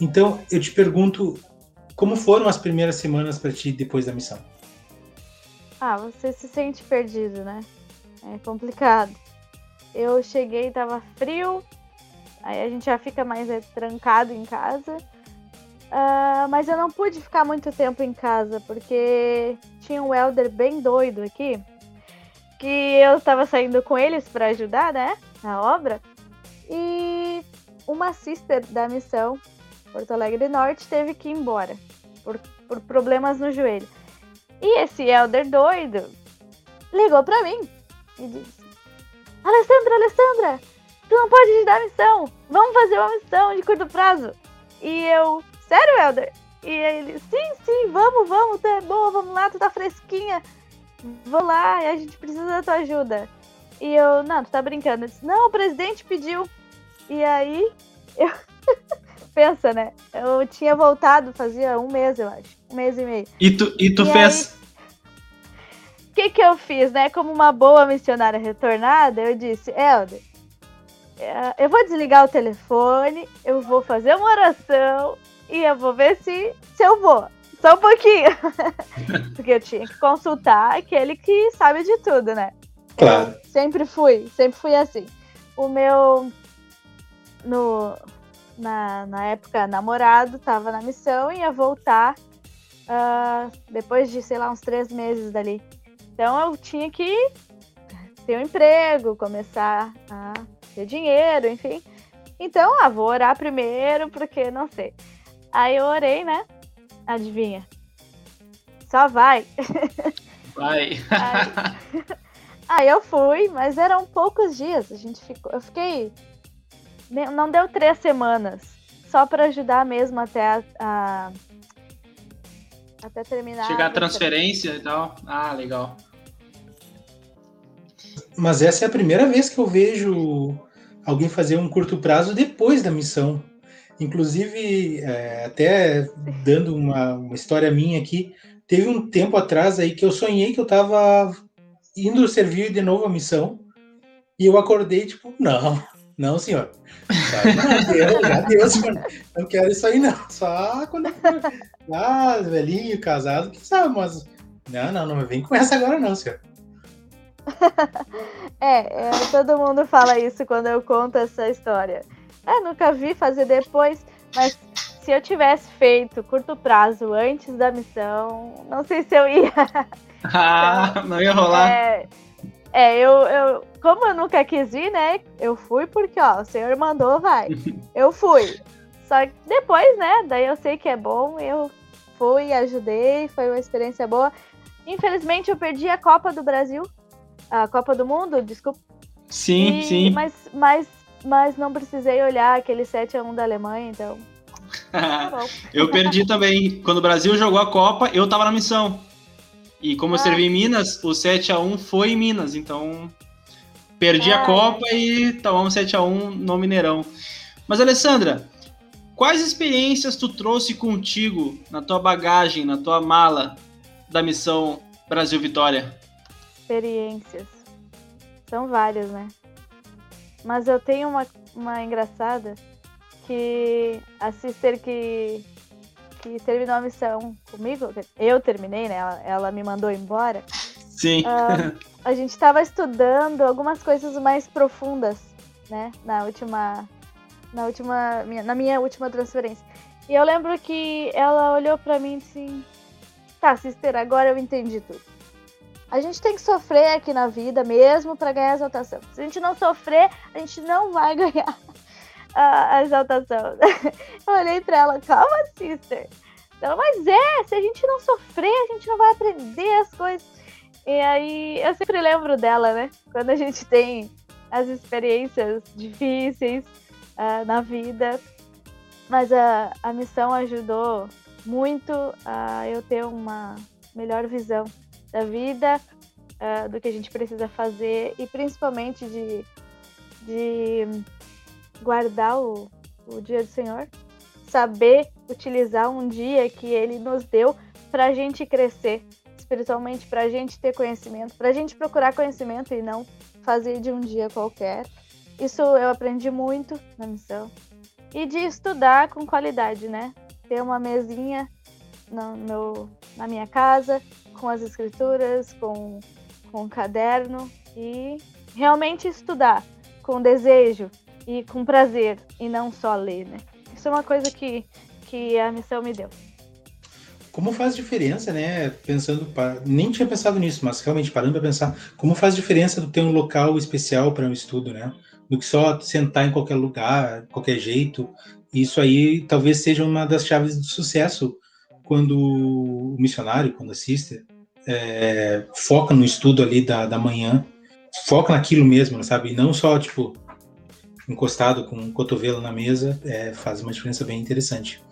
Então, eu te pergunto, como foram as primeiras semanas para ti depois da missão? Ah, você se sente perdido, né? É complicado. Eu cheguei, tava frio, aí a gente já fica mais é, trancado em casa. Uh, mas eu não pude ficar muito tempo em casa, porque tinha um elder bem doido aqui, que eu estava saindo com eles para ajudar, né, na obra. E uma sister da missão Porto Alegre Norte teve que ir embora por, por problemas no joelho. E esse elder doido ligou para mim e disse: Alessandra, Alessandra, tu não pode te dar missão. Vamos fazer uma missão de curto prazo. E eu, sério, elder? E ele, sim, sim, vamos, vamos, tu é boa, vamos lá, tu tá fresquinha. Vou lá a gente precisa da tua ajuda. E eu, não, tu tá brincando. Eu disse, não, o presidente pediu. E aí, eu. <laughs> Pensa, né? Eu tinha voltado fazia um mês, eu acho. Um mês e meio. E tu, e tu e fez. O que, que eu fiz, né? Como uma boa missionária retornada, eu disse, Helder, é, eu vou desligar o telefone, eu vou fazer uma oração e eu vou ver se, se eu vou. Só um pouquinho. <laughs> Porque eu tinha que consultar aquele que sabe de tudo, né? Claro. Eu sempre fui, sempre fui assim. O meu. No, na, na época namorado, tava na missão e ia voltar uh, depois de, sei lá, uns três meses dali. Então eu tinha que ter um emprego, começar a ter dinheiro, enfim. Então, ah, vou orar primeiro, porque não sei. Aí eu orei, né? Adivinha? Só vai. Vai. aí, <laughs> aí eu fui, mas eram poucos dias. A gente ficou. Eu fiquei não deu três semanas. Só para ajudar mesmo até a, a, até terminar. Chegar a transferência e tal. Ah, legal. Mas essa é a primeira vez que eu vejo alguém fazer um curto prazo depois da missão. Inclusive, é, até dando uma, uma história minha aqui, teve um tempo atrás aí que eu sonhei que eu estava indo servir de novo a missão e eu acordei tipo, não, não, senhor. Já deu, já deu, senhor. Não quero isso aí, não. Só quando ah, velhinho, casado, quem sabe, mas. Não, não, não vem com essa agora, não, senhor. <laughs> é, é, todo mundo fala isso quando eu conto essa história. É, nunca vi fazer depois, mas se eu tivesse feito curto prazo antes da missão, não sei se eu ia. <laughs> ah, então, não ia rolar. É, é, eu, eu, como eu nunca quis ir, né? Eu fui porque, ó, o senhor mandou, vai. <laughs> Eu fui. Só que depois, né? Daí eu sei que é bom, eu fui, ajudei, foi uma experiência boa. Infelizmente eu perdi a Copa do Brasil, a Copa do Mundo, desculpa. Sim, e, sim. Mas, mas, mas não precisei olhar aquele 7x1 da Alemanha, então. <laughs> Tá eu perdi também. Quando o Brasil jogou a Copa, eu tava na missão. E como eu servi em Minas, o 7 a 1 foi em Minas, então perdi a Copa e tomamos 7 a 1 no Mineirão. Mas Alessandra, quais experiências tu trouxe contigo na tua bagagem, na tua mala da missão Brasil Vitória? Experiências. São várias, né? Mas eu tenho uma, uma engraçada que a sister que que terminou a missão comigo, eu terminei, né? Ela, ela me mandou embora. Sim. Uh, <laughs> a gente estava estudando algumas coisas mais profundas, né? Na última, na última, na minha última transferência. E eu lembro que ela olhou para mim assim, tá, sister, agora eu entendi tudo. A gente tem que sofrer aqui na vida mesmo para ganhar exaltação. Se a gente não sofrer, a gente não vai <laughs> ganhar a, a exaltação. <laughs> Eu olhei para ela, calma, sister. Ela, mas é, se a gente não sofrer, a gente não vai aprender as coisas. E aí eu sempre lembro dela, né? Quando a gente tem as experiências difíceis uh, na vida. Mas a, a missão ajudou muito a eu ter uma melhor visão da vida, uh, do que a gente precisa fazer e principalmente de, de guardar o, o dia do Senhor, saber utilizar um dia que Ele nos deu para a gente crescer espiritualmente, para a gente ter conhecimento, para a gente procurar conhecimento e não fazer de um dia qualquer. Isso eu aprendi muito na missão. E de estudar com qualidade, né? Ter uma mesinha no meu, na minha casa, com as escrituras, com, com um caderno e realmente estudar com desejo e com prazer e não só ler, né? Isso é uma coisa que, que a missão me deu. Como faz diferença, né? Pensando, nem tinha pensado nisso, mas realmente parando para pensar, como faz diferença ter um local especial para um estudo, né? Do que só sentar em qualquer lugar, qualquer jeito. Isso aí talvez seja uma das chaves do sucesso quando o missionário, quando assiste, é, foca no estudo ali da, da manhã, foca naquilo mesmo, sabe? E não só, tipo, encostado com o um cotovelo na mesa, é, faz uma diferença bem interessante.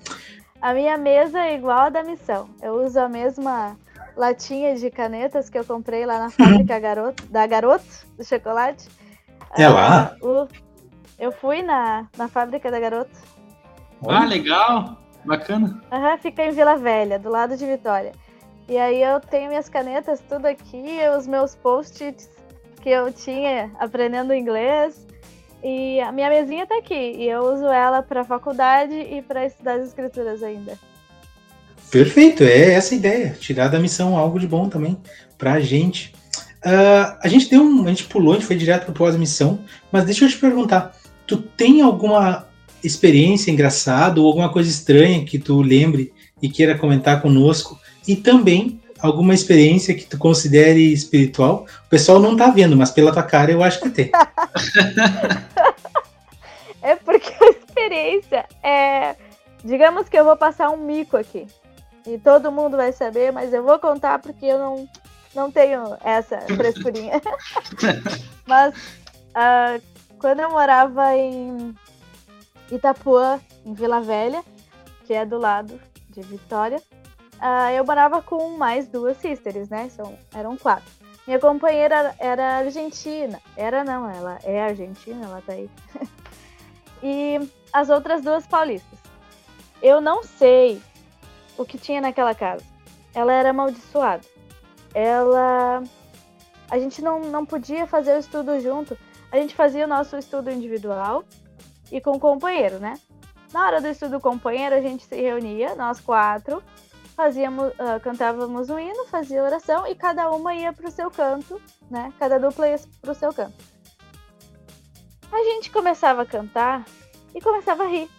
A minha mesa é igual a da missão. Eu uso a mesma latinha de canetas que eu comprei lá na <laughs> fábrica Garoto, da Garoto, do chocolate. É lá? Uh, eu fui na, na fábrica da Garoto. Ah, legal! Bacana. Uhum, fica em Vila Velha, do lado de Vitória. E aí eu tenho minhas canetas tudo aqui, os meus post-its que eu tinha aprendendo inglês. E a minha mesinha tá aqui. E eu uso ela para faculdade e para estudar as escrituras ainda. Perfeito, é essa a ideia. Tirar da missão algo de bom também pra gente. Uh, a gente deu um. A gente pulou, a gente foi direto pro pós-missão, mas deixa eu te perguntar: tu tem alguma experiência engraçada ou alguma coisa estranha que tu lembre e queira comentar conosco? E também alguma experiência que tu considere espiritual. O pessoal não tá vendo, mas pela tua cara eu acho que tem. <laughs> é porque a experiência é. Digamos que eu vou passar um mico aqui. E todo mundo vai saber, mas eu vou contar porque eu não, não tenho essa frescurinha. <laughs> mas uh, quando eu morava em Itapuã, em Vila Velha, que é do lado de Vitória, uh, eu morava com mais duas sisters, né? São, eram quatro. Minha companheira era argentina. Era não, ela é argentina, ela tá aí. <laughs> e as outras duas paulistas. Eu não sei o que tinha naquela casa. Ela era amaldiçoada. Ela. A gente não, não podia fazer o estudo junto. A gente fazia o nosso estudo individual e com o companheiro, né? Na hora do estudo companheiro, a gente se reunia, nós quatro, fazíamos, uh, cantávamos um hino, fazia oração e cada uma ia para o seu canto, né? Cada dupla ia para o seu canto. A gente começava a cantar e começava a rir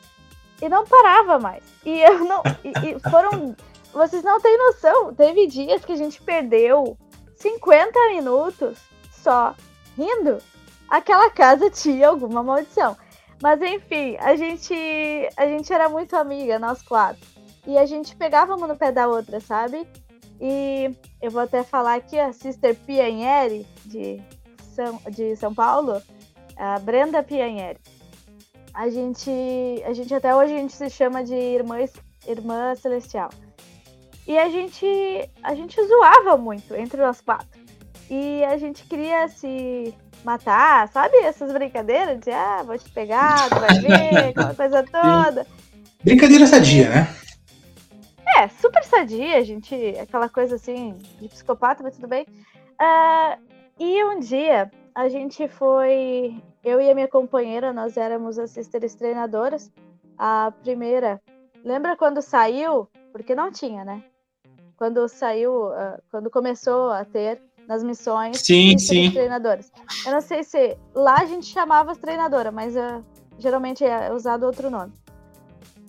e não parava mais. E eu não, e, e foram, vocês não têm noção. Teve dias que a gente perdeu 50 minutos só rindo. Aquela casa tinha alguma maldição. Mas enfim, a gente a gente era muito amiga, nós quatro. E a gente pegava uma no pé da outra, sabe? E eu vou até falar aqui a Sister Pianieri, de São, de São Paulo, a Brenda Pianieri. A gente, a gente até hoje a gente se chama de irmã, irmã celestial. E a gente, a gente zoava muito entre nós quatro. E a gente queria se matar, sabe? Essas brincadeiras de ah, vou te pegar, tu vai ver, <laughs> aquela coisa toda. Brincadeira sadia, né? É, super sadia, gente. Aquela coisa assim de psicopata, mas tudo bem. Uh, e um dia a gente foi. Eu e a minha companheira, nós éramos as sisters treinadoras. A primeira. Lembra quando saiu? Porque não tinha, né? Quando saiu, uh, quando começou a ter nas missões sim, sim. treinadoras. Eu não sei se lá a gente chamava as treinadoras, mas uh, geralmente é usado outro nome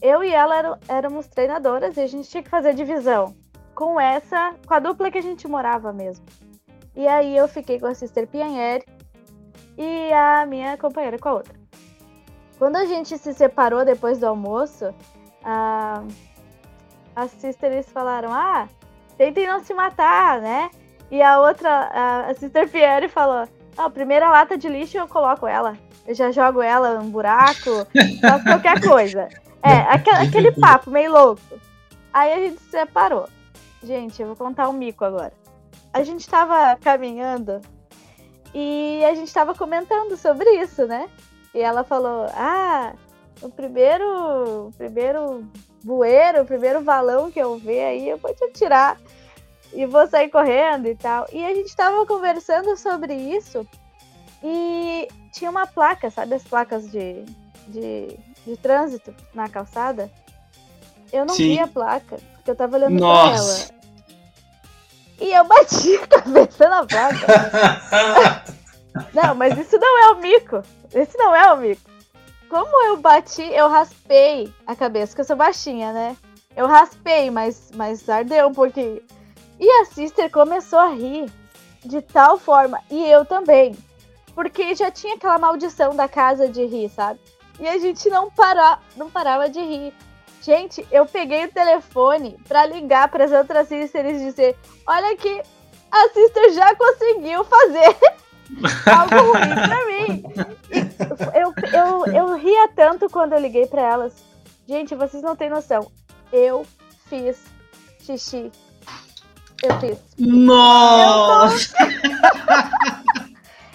eu e ela éramos treinadoras e a gente tinha que fazer divisão com essa, com a dupla que a gente morava mesmo. E aí eu fiquei com a Sister Pianeri e a minha companheira com a outra. Quando a gente se separou depois do almoço, a, as sisters falaram: Ah, tentem não se matar, né? E a outra, a, a Sister Pierre falou: a primeira lata de lixo eu coloco ela. Eu já jogo ela num buraco, faço qualquer coisa. <laughs> É, aquele, aquele papo meio louco. Aí a gente se separou. Gente, eu vou contar um mico agora. A gente tava caminhando e a gente tava comentando sobre isso, né? E ela falou: Ah, o primeiro, o primeiro bueiro, o primeiro valão que eu ver aí, eu vou te atirar e vou sair correndo e tal. E a gente tava conversando sobre isso e tinha uma placa, sabe as placas de, de, de trânsito na calçada? Eu não Sim. vi a placa, porque eu tava olhando Nossa. pra ela. E eu bati a <laughs> cabeça na placa. não, mas isso não é o mico. Esse não é o mico. Como eu bati, eu raspei a cabeça, porque eu sou baixinha, né? Eu raspei, mas, mas ardeu um pouquinho. E a sister começou a rir de tal forma, e eu também. Porque já tinha aquela maldição da casa de rir, sabe? E a gente não, para, não parava de rir. Gente, eu peguei o telefone para ligar para as outras sisters e dizer: Olha que a sister já conseguiu fazer <laughs> algo ruim pra mim. Eu, eu, eu ria tanto quando eu liguei para elas. Gente, vocês não têm noção. Eu fiz xixi. Eu fiz. Nossa!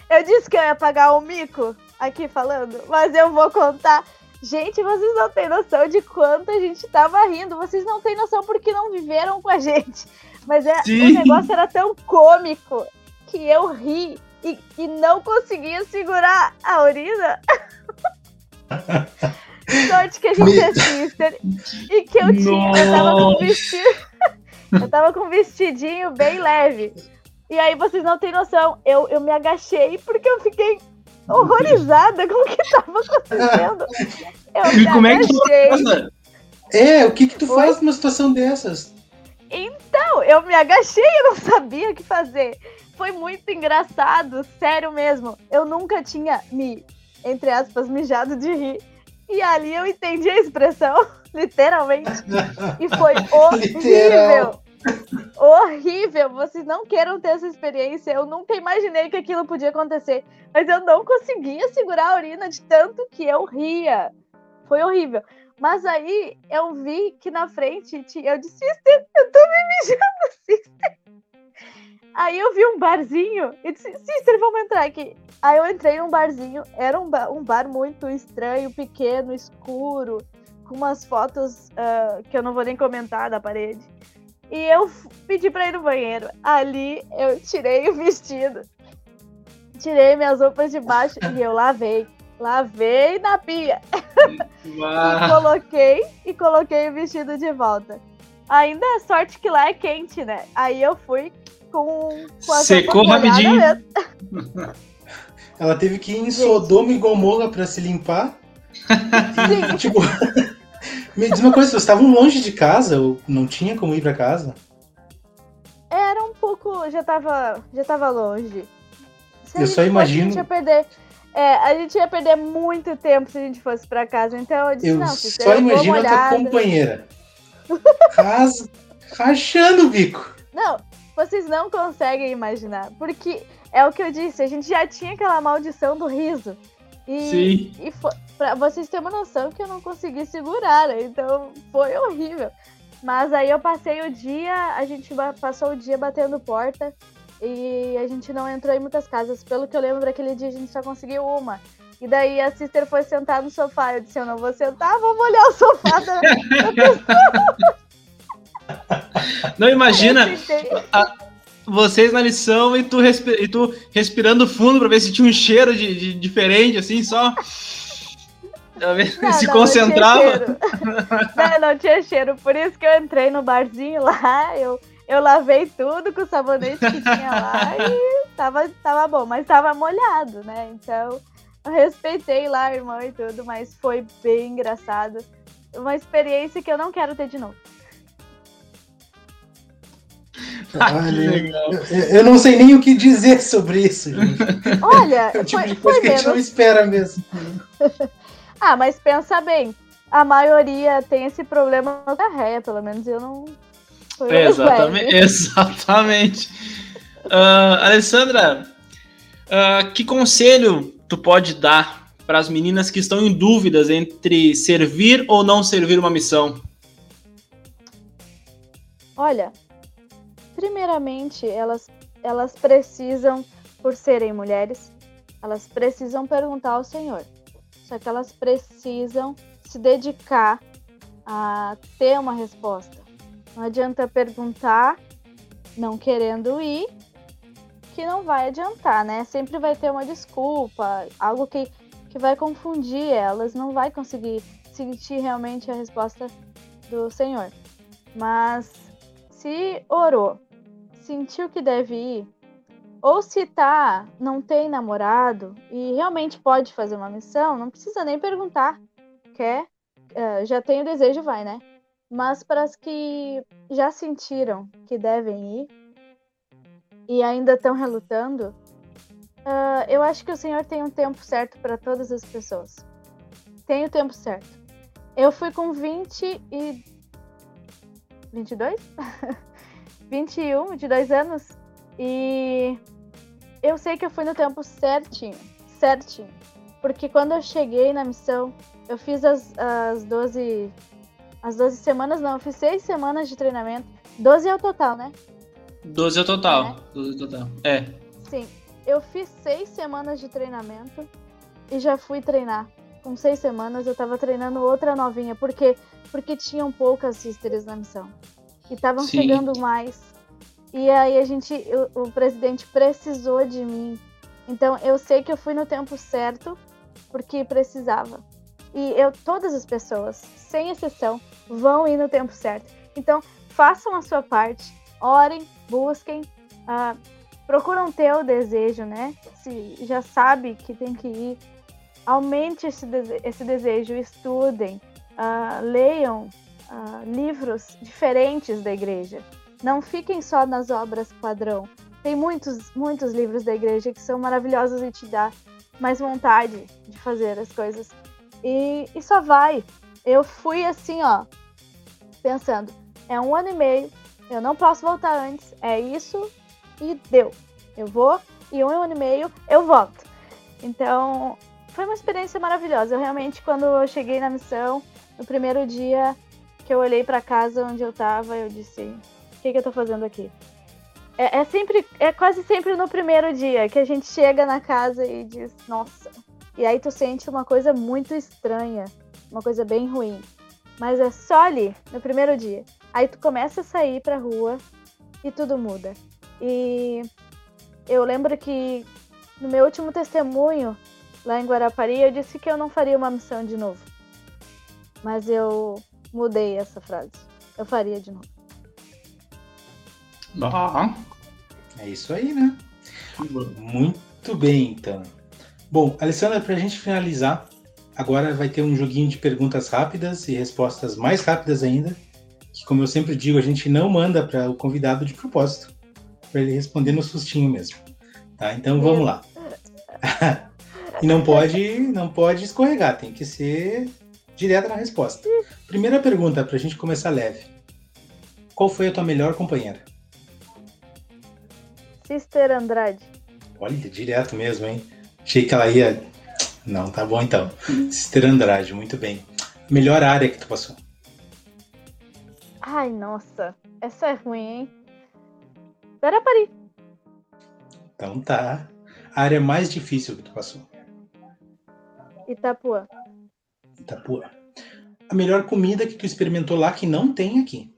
Eu, eu disse que eu ia pagar o mico aqui falando, mas eu vou contar. Gente, vocês não têm noção de quanto a gente tava rindo. Vocês não têm noção porque não viveram com a gente. Mas é, o negócio era tão cômico que eu ri e, e não conseguia segurar a urina. <laughs> Sorte que a gente é sister e que eu tinha, eu tava com um vestido, <laughs> eu tava com um vestidinho bem leve. E aí vocês não têm noção, eu, eu me agachei porque eu fiquei horrorizada com o que tava acontecendo. Eu e como agachei. é que tu É, o que que tu faz numa situação dessas? Então, eu me agachei e não sabia o que fazer foi muito engraçado, sério mesmo. Eu nunca tinha me, entre aspas, mijado de rir. E ali eu entendi a expressão, <laughs> literalmente. E foi <laughs> horrível. Horrível. Vocês não queiram ter essa experiência. Eu nunca imaginei que aquilo podia acontecer. Mas eu não conseguia segurar a urina de tanto que eu ria. Foi horrível. Mas aí eu vi que na frente eu disse, sister, eu tô me mijando, <laughs> sister. Aí eu vi um barzinho e disse, Sister, vamos entrar aqui. Aí eu entrei num barzinho, era um bar, um bar muito estranho, pequeno, escuro, com umas fotos uh, que eu não vou nem comentar da parede. E eu pedi pra ir no banheiro. Ali eu tirei o vestido, tirei minhas roupas de baixo e eu lavei. Lavei na pia. e coloquei e coloquei o vestido de volta. Ainda é sorte que lá é quente, né? Aí eu fui com, com a Secou rapidinho. <laughs> Ela teve que ir em Sodoma e Gomorra pra se limpar. <laughs> E, tipo, <laughs> me diz uma coisa, vocês estavam longe de casa? Ou não tinha como ir pra casa? Era um pouco. Já tava, já tava longe. Se eu só imagino. a gente ia perder. É, a gente ia perder muito tempo se a gente fosse pra casa. Então eu disse, eu não, só imagino a tua companheira. Rachando o bico. Não, vocês não conseguem imaginar. Porque é o que eu disse, a gente já tinha aquela maldição do riso. E, Sim. e foi, pra vocês terem uma noção que eu não consegui segurar, né? Então foi horrível. Mas aí eu passei o dia, a gente passou o dia batendo porta e a gente não entrou em muitas casas. Pelo que eu lembro, aquele dia a gente só conseguiu uma. E daí a sister foi sentar no sofá. Eu disse: Eu não vou sentar, vamos olhar o sofá da, da <laughs> pessoa. Não imagina a, vocês na lição e tu, e tu respirando fundo para ver se tinha um cheiro de, de diferente, assim, só. Não, se não, concentrava. Não, não, tinha cheiro. Por isso que eu entrei no barzinho lá, eu, eu lavei tudo com o sabonete que tinha lá e tava, tava bom, mas tava molhado, né? Então eu respeitei lá, irmão e tudo, mas foi bem engraçado. Uma experiência que eu não quero ter de novo. <laughs> Olha, eu, eu não sei nem o que dizer sobre isso, gente. Olha, É o tipo foi, de coisa foi que a gente não menos. espera mesmo. <laughs> Ah, mas pensa bem. A maioria tem esse problema na diarreia, pelo menos eu não. Foi É, exatamente. <laughs> exatamente. Ah, Alessandra, ah, que conselho tu pode dar para as meninas que estão em dúvidas entre servir ou não servir uma missão? Olha, primeiramente, elas, elas precisam, por serem mulheres, elas precisam perguntar ao Senhor. Só que elas precisam se dedicar a ter uma resposta. Não adianta perguntar não querendo ir, que não vai adiantar, né? Sempre vai ter uma desculpa, algo que, que vai confundir elas, não vai conseguir sentir realmente a resposta do Senhor. Mas se orou, sentiu que deve ir, ou se tá, não tem namorado e realmente pode fazer uma missão, não precisa nem perguntar. Quer? Eh, já tem o desejo, vai, né? Mas para as que já sentiram que devem ir e ainda estão relutando, ah, eu acho que o Senhor tem um tempo certo para todas as pessoas. Tem o tempo certo. Eu fui com 20 e 22? <laughs> 21, 22 anos. E eu sei que eu fui no tempo certinho. Certinho. Porque quando eu cheguei na missão, eu fiz as, as 12. As 12 semanas, não, eu fiz 6 semanas de treinamento. 12 é o total, né? 12 é o total. 12 é o total. É. Sim. Eu fiz 6 semanas de treinamento e já fui treinar. Com 6 semanas eu tava treinando outra novinha. Por quê? Porque tinham poucas sisters na missão. E estavam chegando mais. E aí a gente, o, o presidente precisou de mim. Então eu sei que eu fui no tempo certo, porque precisava. E eu, todas as pessoas, sem exceção, vão ir no tempo certo. Então façam a sua parte, orem, busquem, ah, procuram ter o desejo, né? Se já sabe que tem que ir, aumente esse, dese- esse desejo, estudem, ah, leiam ah, livros diferentes da igreja. Não fiquem só nas obras padrão. Tem muitos, muitos livros da igreja que são maravilhosos e te dá mais vontade de fazer as coisas. E, e só vai. Eu fui assim, ó, pensando, é um ano e meio, eu não posso voltar antes, é isso e deu. Eu vou e um ano e meio eu volto. Então, foi uma experiência maravilhosa. Eu realmente, quando eu cheguei na missão, no primeiro dia que eu olhei para casa onde eu tava, eu disse: o que, que eu tô fazendo aqui? É, é sempre, é quase sempre no primeiro dia que a gente chega na casa e diz: nossa. E aí tu sente uma coisa muito estranha, uma coisa bem ruim. Mas é só ali, no primeiro dia. Aí tu começa a sair pra rua e tudo muda. E eu lembro que no meu último testemunho, lá em Guarapari, eu disse que eu não faria uma missão de novo. Mas eu mudei essa frase. Eu faria de novo. Ah, É isso aí, né? Muito bem, então. Bom, Alessandra, para a gente finalizar, agora vai ter um joguinho de perguntas rápidas e respostas mais rápidas ainda. Que, como eu sempre digo, a gente não manda para o convidado de propósito, para ele responder no sustinho mesmo. Tá? Então vamos lá. <laughs> e não pode, não pode escorregar, tem que ser direto na resposta. Primeira pergunta, para a gente começar leve: Qual foi a tua melhor companheira? Sister Andrade. Olha, direto mesmo, hein? Achei que ela ia. Não, tá bom então. <laughs> Sister Andrade, muito bem. Melhor área que tu passou? Ai, nossa. Essa é ruim, hein? Guarapari. Então tá. A área mais difícil que tu passou? Itapuã. Itapuã. A melhor comida que tu experimentou lá que não tem aqui?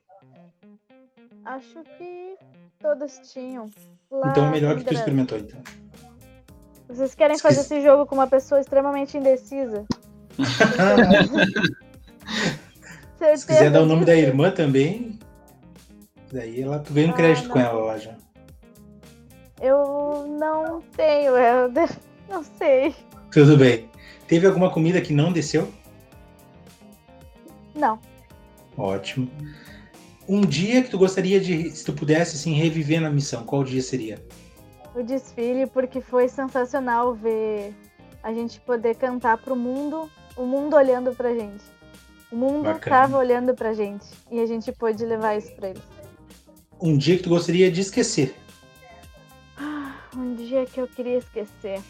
Acho que todos tinham. Lá Então a melhor que tu experimentou, então. Vocês querem Se fazer esse jogo com uma pessoa extremamente indecisa? <laughs> Se quiser dar o nome da irmã também, daí ela, tu ganha um Ah, crédito com não. ela lá já. Eu não tenho, eu <laughs> não sei. Tudo bem. Teve alguma comida que não desceu? Não. Ótimo. Um dia que tu gostaria de, se tu pudesse assim, reviver na missão, qual dia seria? O desfile, porque foi sensacional ver a gente poder cantar pro mundo, o mundo olhando pra gente. O mundo Bacana. tava olhando pra gente e a gente pôde levar isso pra eles. Um dia que tu gostaria de esquecer. Um dia que eu queria esquecer.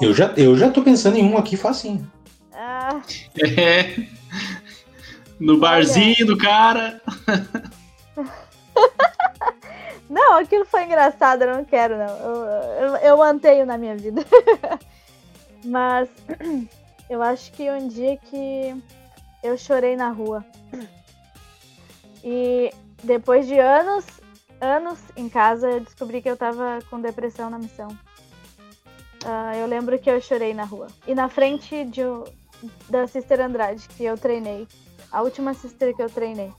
Eu já, eu já tô pensando em um aqui facinho. Ah, É. <laughs> <laughs> No barzinho do cara. <laughs> não, aquilo foi engraçado, eu não quero, não. Eu, eu, eu mantenho na minha vida. <laughs> Mas <clears throat> eu acho que um dia que eu chorei na rua. <clears throat> E depois de anos, anos em casa, eu descobri que eu tava com depressão na missão. Ah, eu lembro que eu chorei na rua. E na frente de, da Sister Andrade, que eu treinei. A última Sister que eu treinei.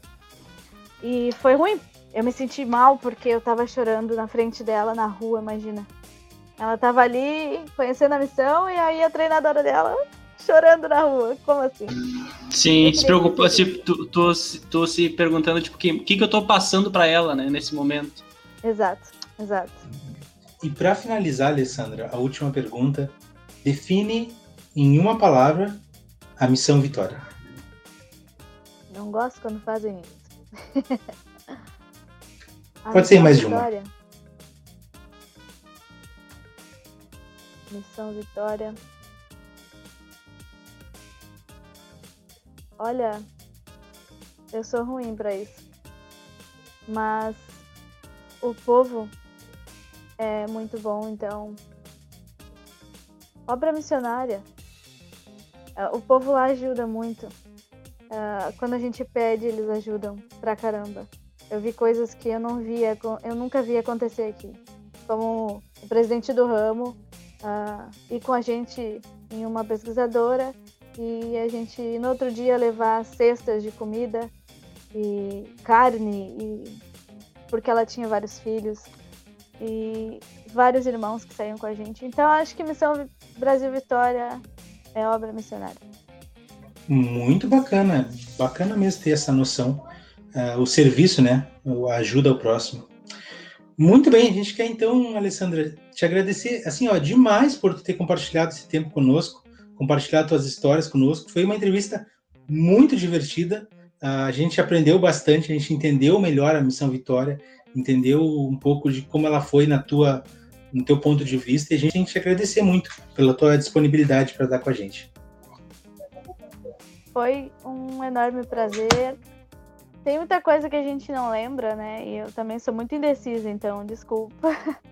E foi ruim. Eu me senti mal porque eu tava chorando na frente dela na rua, imagina. Ela tava ali conhecendo a missão e aí a treinadora dela chorando na rua. Como assim? Sim, se preocupa, se, tu, tô, se- tô se perguntando, tipo, o que, que, que eu tô passando pra ela, né, nesse momento. Exato, exato. E para finalizar, Alessandra, a última pergunta. Define em uma palavra a missão Vitória. Não gosto quando fazem isso. <laughs> Pode ser mais de uma. Vitória. Missão Vitória. Olha, eu sou ruim pra isso. Mas o povo é muito bom, então. Obra missionária. Ah, O povo lá ajuda muito. Ah, quando a gente pede, eles ajudam pra caramba. Eu vi coisas que eu não via, eu nunca vi acontecer aqui. Como o presidente do ramo ah, ir com a gente em uma pesquisadora e a gente no outro dia levar cestas de comida e carne e porque ela tinha vários filhos e vários irmãos que saíam com a gente. Então acho que Missão Brasil Vitória é obra missionária. Muito bacana, bacana mesmo ter essa noção, ah, o serviço, né, a ajuda ao próximo. Muito bem, a gente quer então, Alessandra, te agradecer, assim, ó, demais por ter compartilhado esse tempo conosco, compartilhado tuas histórias conosco. Foi uma entrevista muito divertida. Ah, a gente aprendeu bastante, a gente entendeu melhor a Missão Vitória, entendeu um pouco de como ela foi na tua, no teu ponto de vista, e a gente tem que te agradecer muito pela tua disponibilidade para dar com a gente. Foi um enorme prazer. Tem muita coisa que a gente não lembra, né? E eu também sou muito indecisa, então desculpa.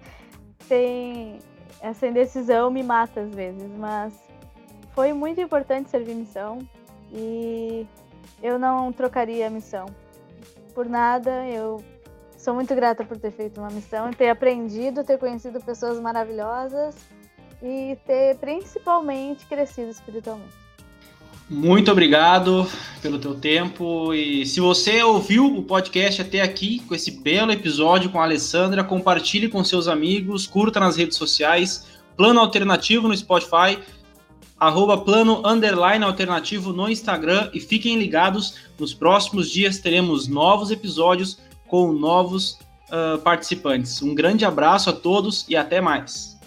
<laughs> Tem essa indecisão me mata às vezes, mas foi muito importante servir missão e eu não trocaria a missão por nada. Eu sou muito grata por ter feito uma missão ter aprendido, ter conhecido pessoas maravilhosas e ter principalmente crescido espiritualmente. Muito obrigado pelo teu tempo e se você ouviu o podcast até aqui com esse belo episódio com a Alessandra, compartilhe com seus amigos, curta nas redes sociais, Plano Alternativo no Spotify, arroba Plano Underline Alternativo no Instagram e fiquem ligados, nos próximos dias teremos novos episódios com novos ah, participantes. Um grande abraço a todos e até mais.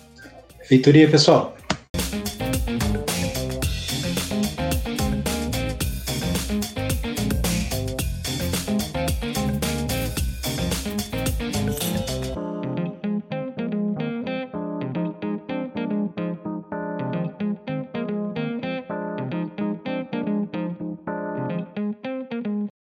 Feitoria, pessoal.